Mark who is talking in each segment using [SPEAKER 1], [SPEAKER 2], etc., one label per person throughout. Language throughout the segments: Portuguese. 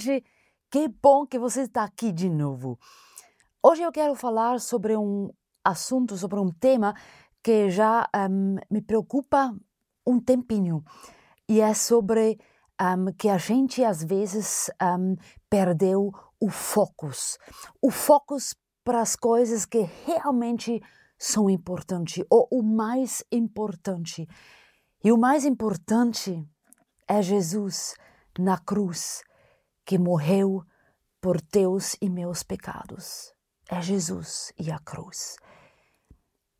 [SPEAKER 1] gente! Que bom que você está aqui de novo. Hoje eu quero falar sobre um assunto, sobre um tema que já um, me preocupa um tempinho. E é sobre um, que a gente às vezes um, perdeu o foco. O foco para as coisas que realmente são importantes, ou o mais importante. E o mais importante é Jesus na cruz que morreu por teus e meus pecados. É Jesus e a cruz.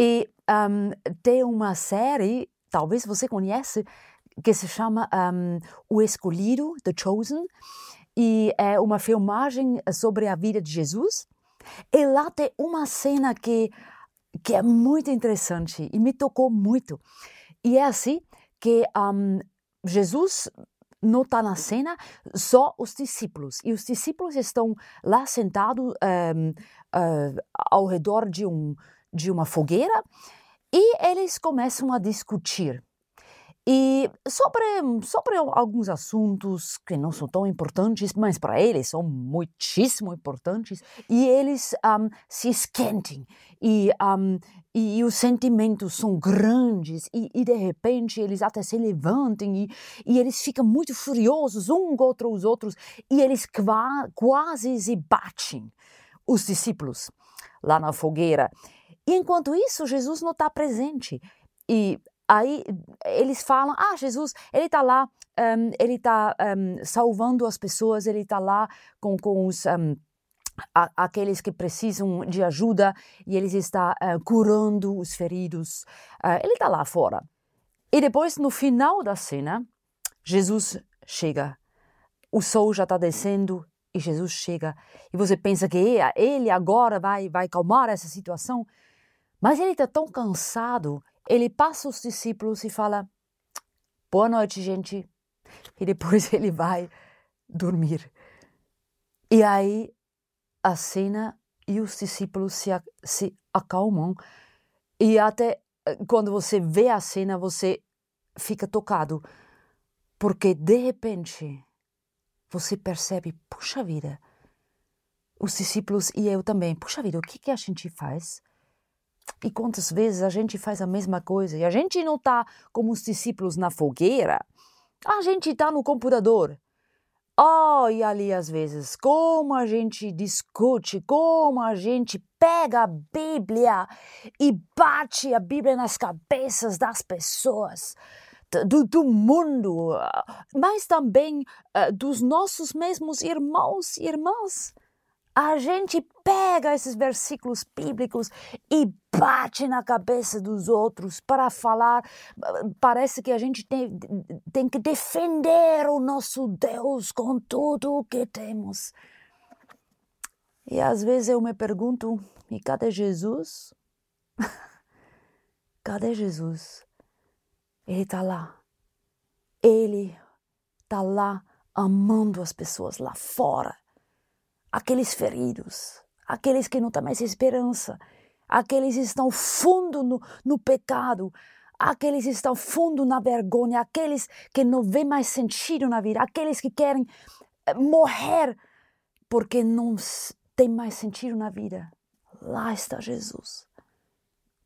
[SPEAKER 1] E um, tem uma série, talvez você conhece, que se chama um, O Escolhido, The Chosen, e é uma filmagem sobre a vida de Jesus. E lá tem uma cena que, que é muito interessante e me tocou muito. E é assim que um, Jesus não está na cena, só os discípulos. E os discípulos estão lá sentados um, uh, ao redor de, um, de uma fogueira e eles começam a discutir. E sobre, sobre alguns assuntos que não são tão importantes, mas para eles são muitíssimo importantes, e eles um, se esquentem, e, um, e, e, os sentimentos são grandes, e, e, de repente eles até se levantem, e, e eles ficam muito furiosos um contra os outros, e eles quase se batem, os discípulos, lá na fogueira. E enquanto isso, Jesus não está presente. E Aí eles falam: ah, Jesus, ele está lá, um, ele está um, salvando as pessoas, ele está lá com, com os. Um, a, aqueles que precisam de ajuda e ele está uh, curando os feridos. Uh, ele está lá fora. E depois, no final da cena, Jesus chega. O sol já está descendo e Jesus chega. E você pensa que ele agora vai, vai calmar essa situação. Mas ele está tão cansado ele passa os discípulos e fala: Boa noite, gente. E depois ele vai dormir. E aí a cena e os discípulos se, se acalmam. E até eh, quando você vê a cena, você fica tocado. Porque de repente você percebe: puxa vida, os discípulos e eu também, puxa vida, o que, que a gente faz? E quantas vezes a gente faz a mesma coisa e a gente não está como os discípulos na fogueira, a gente está no computador. Oh, e ali às vezes, como a gente discute, como a gente pega a Bíblia e bate a Bíblia nas cabeças das pessoas. Do, do, mundo, mas também uh, dos nossos mesmos irmãos e irmãs a gente pega esses versículos bíblicos e bate na cabeça dos outros para falar. Parece que a gente tem, tem que defender o nosso Deus com tudo o que temos. E às vezes eu me pergunto: e cadê Jesus? cadê Jesus? Ele está lá. Ele está lá amando as pessoas lá fora aqueles feridos, aqueles que não têm mais esperança, aqueles que estão fundo no, no pecado, aqueles que estão fundo na vergonha, aqueles que não vêem mais sentido na vida, aqueles que querem eh, morrer porque não tem mais sentido na vida. Lá está Jesus.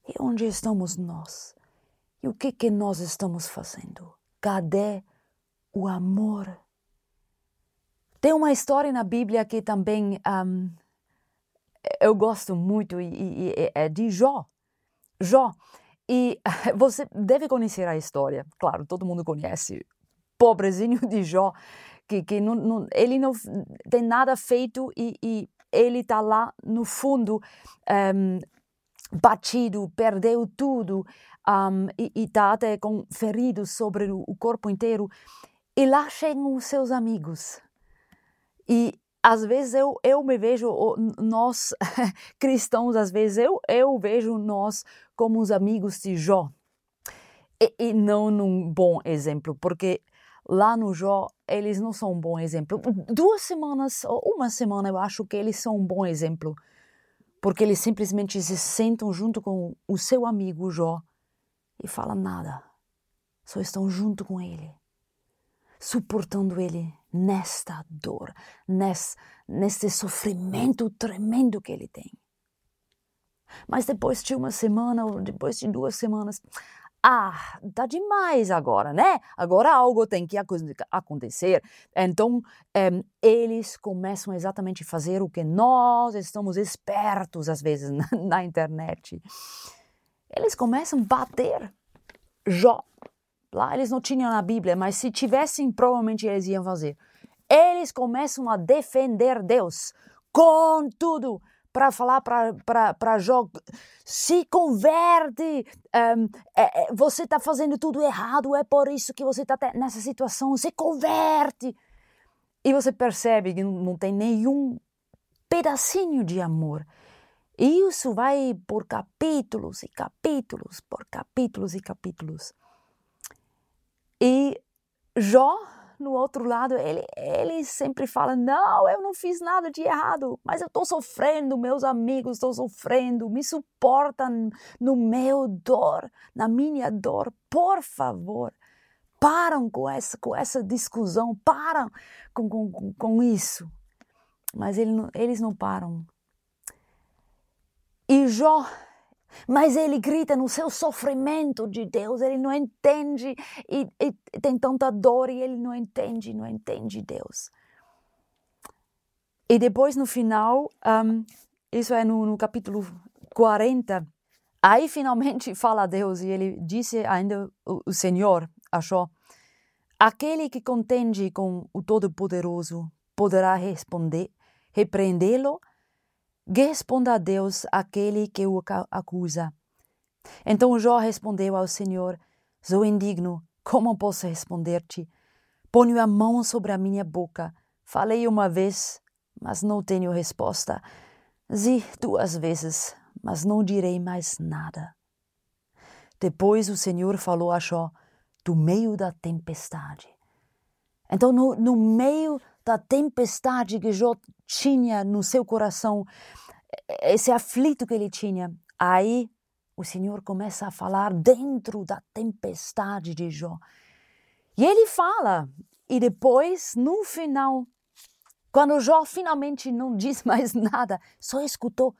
[SPEAKER 1] E onde estamos nós? E o que que nós estamos fazendo? Cadê o amor tem uma história na Bíblia que também um, eu gosto muito e, e, e é de Jó. Jó. E você deve conhecer a história, claro, todo mundo conhece. Pobrezinho de Jó, que, que não, não, ele não tem nada feito e, e ele está lá no fundo, um, batido, perdeu tudo um, e está até com feridos sobre o corpo inteiro. E lá chegam os seus amigos e às vezes eu, eu me vejo, nós cristãos, às vezes eu, eu vejo nós como os amigos de Jó. E, e não num bom exemplo, porque lá no Jó eles não são um bom exemplo. Duas semanas, ou uma semana, eu acho que eles são um bom exemplo, porque eles simplesmente se sentam junto com o seu amigo Jó e falam nada, só estão junto com ele, suportando ele nesta dor, nesse, nesse sofrimento tremendo que ele tem. Mas depois de uma semana, ou depois de duas semanas, ah, tá demais agora, né? Agora algo tem que acontecer. Então, um, eles começam exatamente a fazer o que nós estamos espertos, às vezes, na, na internet. Eles começam a bater Jó. Lá eles não tinham na Bíblia, mas se tivessem, provavelmente eles iam fazer. Eles começam a defender Deus com tudo para falar para Jó, se converte, um, é, é, você está fazendo tudo errado, é por isso que você está nessa situação, se converte. E você percebe que não tem nenhum pedacinho de amor. E isso vai por capítulos e capítulos, por capítulos e capítulos. E Jó no outro lado, ele, ele sempre fala: Não, eu não fiz nada de errado, mas eu estou sofrendo, meus amigos estão sofrendo, me suportam no meu dor, na minha dor, por favor. Param com essa, com essa discussão, param com, com, com isso. Mas ele, eles não param. E Jó mas ele grita no seu sofrimento de Deus, ele não entende e, e tem tanta dor e ele não entende, não entende Deus. E depois no final, um, isso é no, no capítulo 40, aí finalmente fala Deus e ele disse ainda o, o Senhor achou aquele que contende com o Todo-Poderoso poderá responder, repreendê-lo Responda a Deus aquele que o acusa. Então Jó respondeu ao Senhor: Sou indigno, como posso responder-te? Ponho a mão sobre a minha boca. Falei uma vez, mas não tenho resposta. Zi duas vezes, mas não direi mais nada. Depois o Senhor falou a Jó do meio da tempestade. Então, no, no meio da tempestade que Jó tinha no seu coração, esse aflito que ele tinha, aí o Senhor começa a falar dentro da tempestade de Jó. E ele fala, e depois, no final, quando Jó finalmente não diz mais nada, só escutou,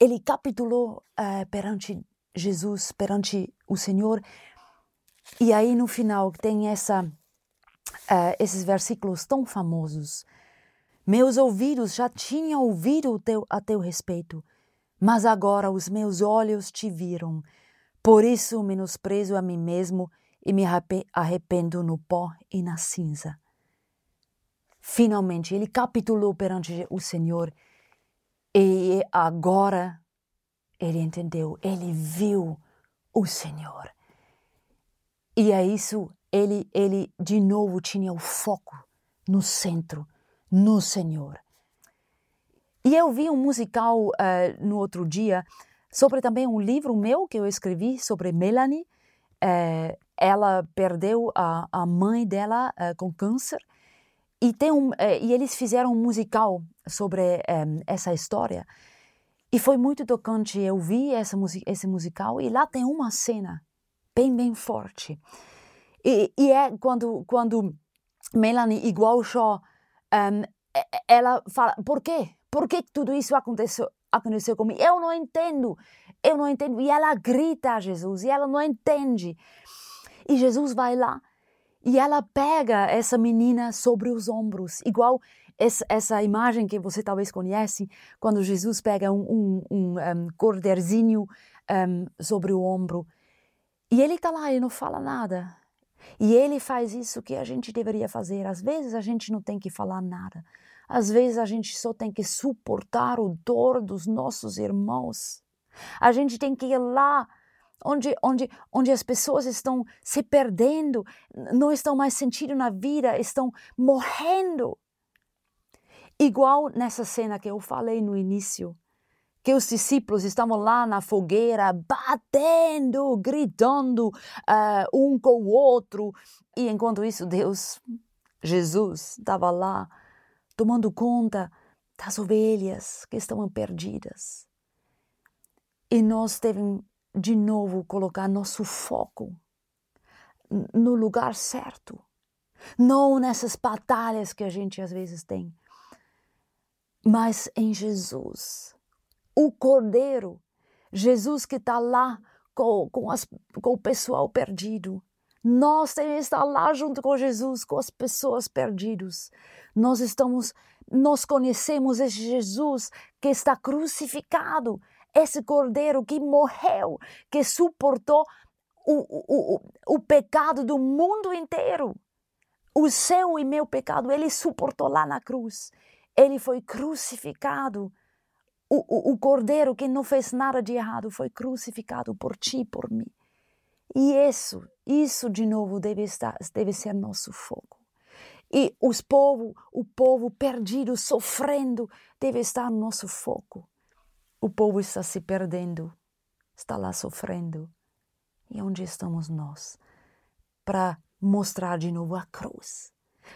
[SPEAKER 1] ele capitulou uh, perante Jesus, perante o Senhor. E aí no final tem essa uh, esses versículos tão famosos. Meus ouvidos já tinham ouvido teu, a teu respeito, mas agora os meus olhos te viram. Por isso menosprezo a mim mesmo e me arrependo no pó e na cinza. Finalmente, ele capitulou perante o Senhor e agora ele entendeu, ele viu o Senhor. E é isso ele, ele de novo tinha o foco no centro, no Senhor. E eu vi um musical uh, no outro dia sobre também um livro meu que eu escrevi sobre Melanie. Uh, ela perdeu a, a mãe dela uh, com câncer e, tem um, e eles fizeram um musical sobre um, essa história. E foi muito tocante. Eu vi essa, esse musical e lá tem uma cena bem, bem forte e, e é quando, quando Melanie, igual Shaw, um, ela fala: por quê? Por que tudo isso aconteceu, aconteceu comigo? Eu não entendo, eu não entendo. E ela grita a Jesus e ela não entende. E Jesus vai lá e ela pega essa menina sobre os ombros, igual essa, imagem que você talvez conhece, quando Jesus pega um, um, um, um corderzinho um, sobre o ombro. E ele está lá e não fala nada. E ele faz isso que a gente deveria fazer. Às vezes a gente não tem que falar nada. Às vezes a gente só tem que suportar o dor dos nossos irmãos. A gente tem que ir lá onde, onde, onde as pessoas estão se perdendo, não estão mais sentindo na vida, estão morrendo. Igual nessa cena que eu falei no início que os discípulos estavam lá na fogueira, batendo, gritando uh, um com o outro, e enquanto isso, Deus, Jesus, estava lá tomando conta das ovelhas que estavam perdidas. E nós devemos de novo colocar nosso foco no lugar certo. não nessas batalhas que a gente às vezes tem, mas em Jesus, o Cordeiro, Jesus que está lá com, com, as, com o pessoal perdido. Nós temos que estar lá junto com Jesus, com as pessoas perdidas. Nós estamos, nós conhecemos esse Jesus que está crucificado, esse Cordeiro que morreu, que suportou o, o, o, o pecado do mundo inteiro o seu e meu pecado, ele suportou lá na cruz. Ele foi crucificado. O, o, o cordeiro que não fez nada de errado foi crucificado por ti por mim. E isso, isso de novo deve, estar, deve ser nosso foco. E os povo, o povo perdido, sofrendo, deve estar no nosso foco. O povo está se perdendo, está lá sofrendo. E onde estamos nós? Para mostrar de novo a cruz,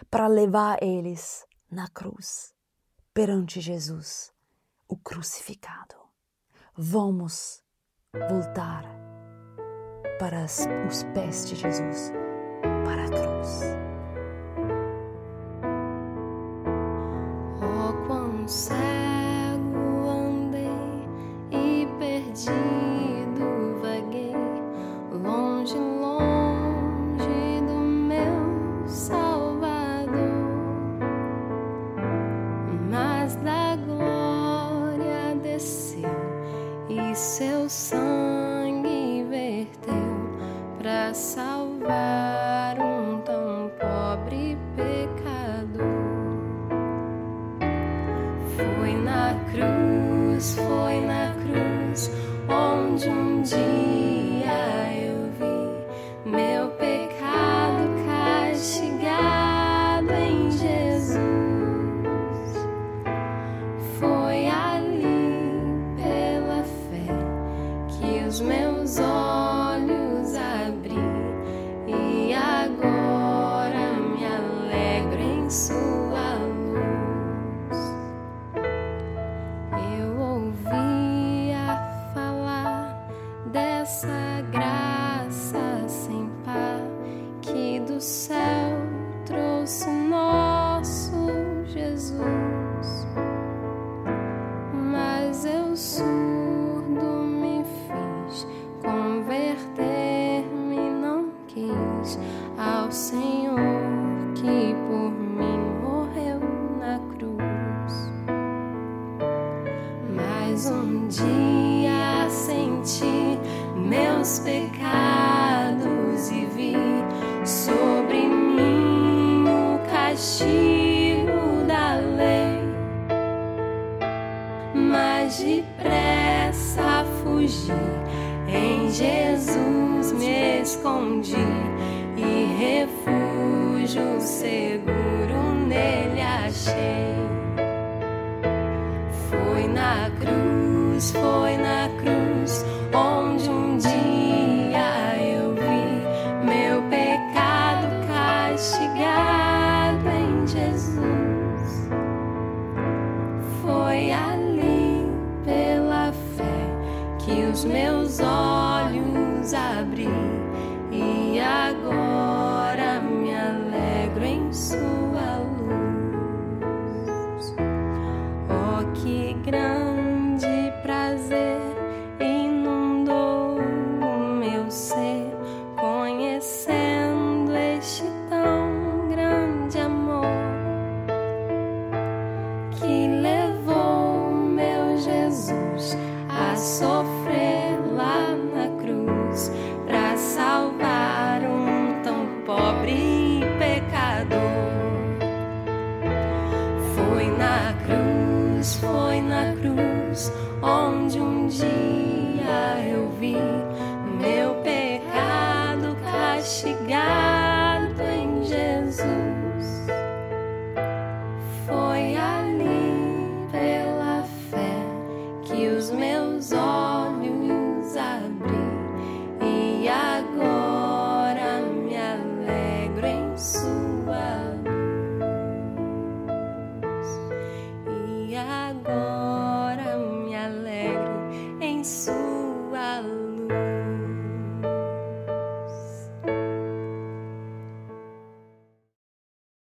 [SPEAKER 1] para levar eles na cruz, perante Jesus, o crucificado. Vamos voltar para os pés de Jesus, para a cruz.
[SPEAKER 2] Para salvar um tão pobre pecador. Foi na cruz, foi na cruz, onde um dia fugi, em Jesus me escondi e refúgio seguro nele achei. Foi na cruz, foi na cruz, os meus olhos abri e agora onde um dia